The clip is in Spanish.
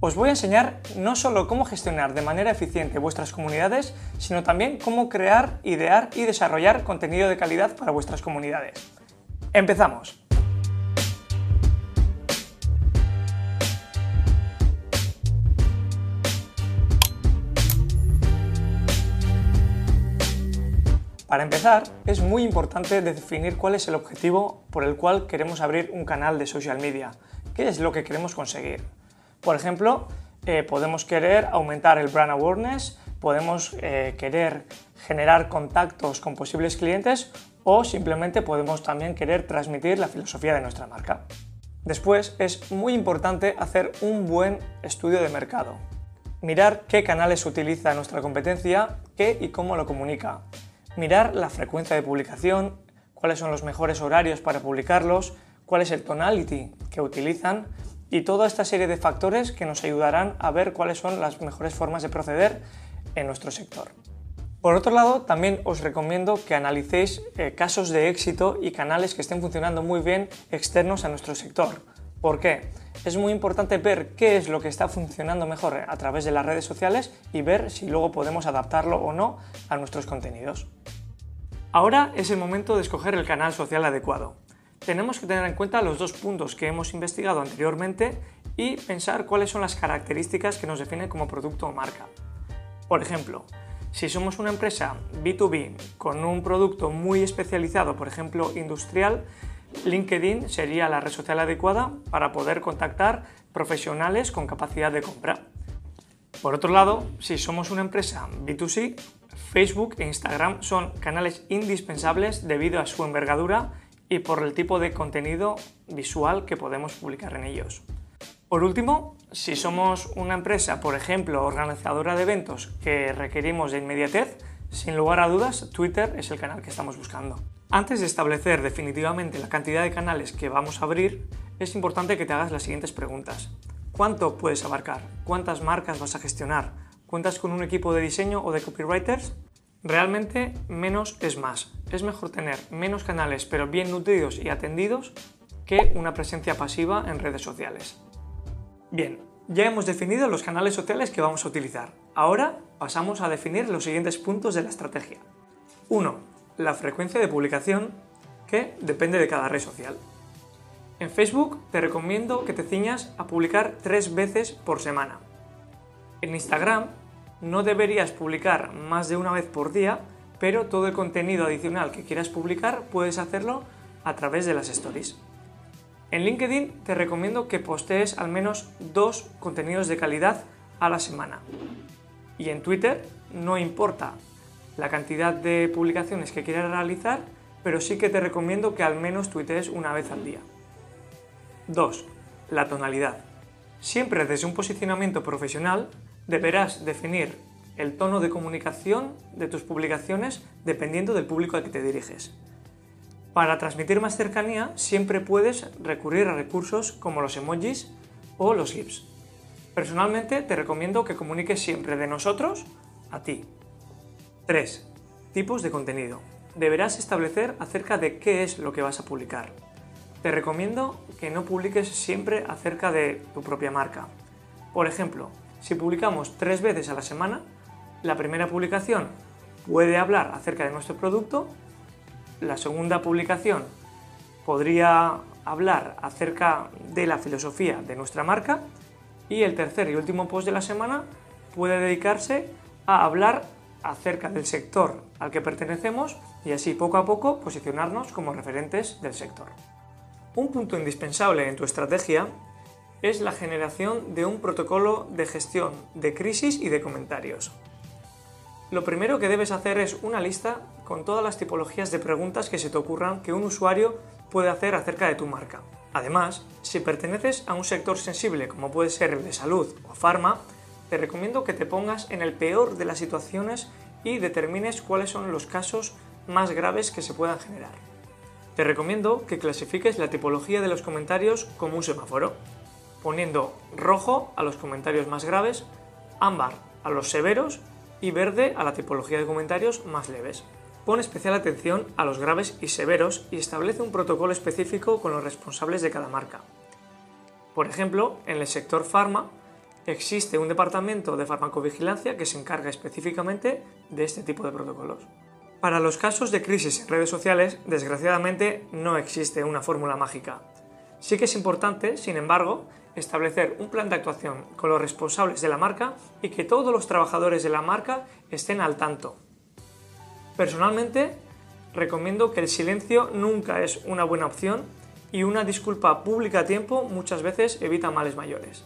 Os voy a enseñar no solo cómo gestionar de manera eficiente vuestras comunidades, sino también cómo crear, idear y desarrollar contenido de calidad para vuestras comunidades. ¡Empezamos! Para empezar, es muy importante definir cuál es el objetivo por el cual queremos abrir un canal de social media, qué es lo que queremos conseguir. Por ejemplo, eh, podemos querer aumentar el brand awareness, podemos eh, querer generar contactos con posibles clientes o simplemente podemos también querer transmitir la filosofía de nuestra marca. Después es muy importante hacer un buen estudio de mercado. Mirar qué canales utiliza nuestra competencia, qué y cómo lo comunica. Mirar la frecuencia de publicación, cuáles son los mejores horarios para publicarlos, cuál es el tonality que utilizan y toda esta serie de factores que nos ayudarán a ver cuáles son las mejores formas de proceder en nuestro sector. Por otro lado, también os recomiendo que analicéis eh, casos de éxito y canales que estén funcionando muy bien externos a nuestro sector. ¿Por qué? Es muy importante ver qué es lo que está funcionando mejor a través de las redes sociales y ver si luego podemos adaptarlo o no a nuestros contenidos. Ahora es el momento de escoger el canal social adecuado tenemos que tener en cuenta los dos puntos que hemos investigado anteriormente y pensar cuáles son las características que nos definen como producto o marca. Por ejemplo, si somos una empresa B2B con un producto muy especializado, por ejemplo industrial, LinkedIn sería la red social adecuada para poder contactar profesionales con capacidad de compra. Por otro lado, si somos una empresa B2C, Facebook e Instagram son canales indispensables debido a su envergadura y por el tipo de contenido visual que podemos publicar en ellos. Por último, si somos una empresa, por ejemplo, organizadora de eventos que requerimos de inmediatez, sin lugar a dudas, Twitter es el canal que estamos buscando. Antes de establecer definitivamente la cantidad de canales que vamos a abrir, es importante que te hagas las siguientes preguntas. ¿Cuánto puedes abarcar? ¿Cuántas marcas vas a gestionar? ¿Cuentas con un equipo de diseño o de copywriters? Realmente menos es más. Es mejor tener menos canales pero bien nutridos y atendidos que una presencia pasiva en redes sociales. Bien, ya hemos definido los canales sociales que vamos a utilizar. Ahora pasamos a definir los siguientes puntos de la estrategia. 1. La frecuencia de publicación que depende de cada red social. En Facebook te recomiendo que te ciñas a publicar tres veces por semana. En Instagram no deberías publicar más de una vez por día, pero todo el contenido adicional que quieras publicar puedes hacerlo a través de las stories. En LinkedIn te recomiendo que postees al menos dos contenidos de calidad a la semana. Y en Twitter no importa la cantidad de publicaciones que quieras realizar, pero sí que te recomiendo que al menos tuitees una vez al día. 2. La tonalidad. Siempre desde un posicionamiento profesional deberás definir el tono de comunicación de tus publicaciones dependiendo del público al que te diriges. Para transmitir más cercanía siempre puedes recurrir a recursos como los emojis o los GIFs. Personalmente te recomiendo que comuniques siempre de nosotros a ti. 3. Tipos de contenido. Deberás establecer acerca de qué es lo que vas a publicar. Te recomiendo que no publiques siempre acerca de tu propia marca. Por ejemplo, si publicamos tres veces a la semana, la primera publicación puede hablar acerca de nuestro producto, la segunda publicación podría hablar acerca de la filosofía de nuestra marca y el tercer y último post de la semana puede dedicarse a hablar acerca del sector al que pertenecemos y así poco a poco posicionarnos como referentes del sector. Un punto indispensable en tu estrategia es la generación de un protocolo de gestión de crisis y de comentarios. Lo primero que debes hacer es una lista con todas las tipologías de preguntas que se te ocurran que un usuario puede hacer acerca de tu marca. Además, si perteneces a un sector sensible como puede ser el de salud o farma, te recomiendo que te pongas en el peor de las situaciones y determines cuáles son los casos más graves que se puedan generar. Te recomiendo que clasifiques la tipología de los comentarios como un semáforo poniendo rojo a los comentarios más graves, ámbar a los severos y verde a la tipología de comentarios más leves. Pon especial atención a los graves y severos y establece un protocolo específico con los responsables de cada marca. Por ejemplo, en el sector pharma, existe un departamento de farmacovigilancia que se encarga específicamente de este tipo de protocolos. Para los casos de crisis en redes sociales, desgraciadamente no existe una fórmula mágica. Sí que es importante, sin embargo, establecer un plan de actuación con los responsables de la marca y que todos los trabajadores de la marca estén al tanto. Personalmente, recomiendo que el silencio nunca es una buena opción y una disculpa pública a tiempo muchas veces evita males mayores.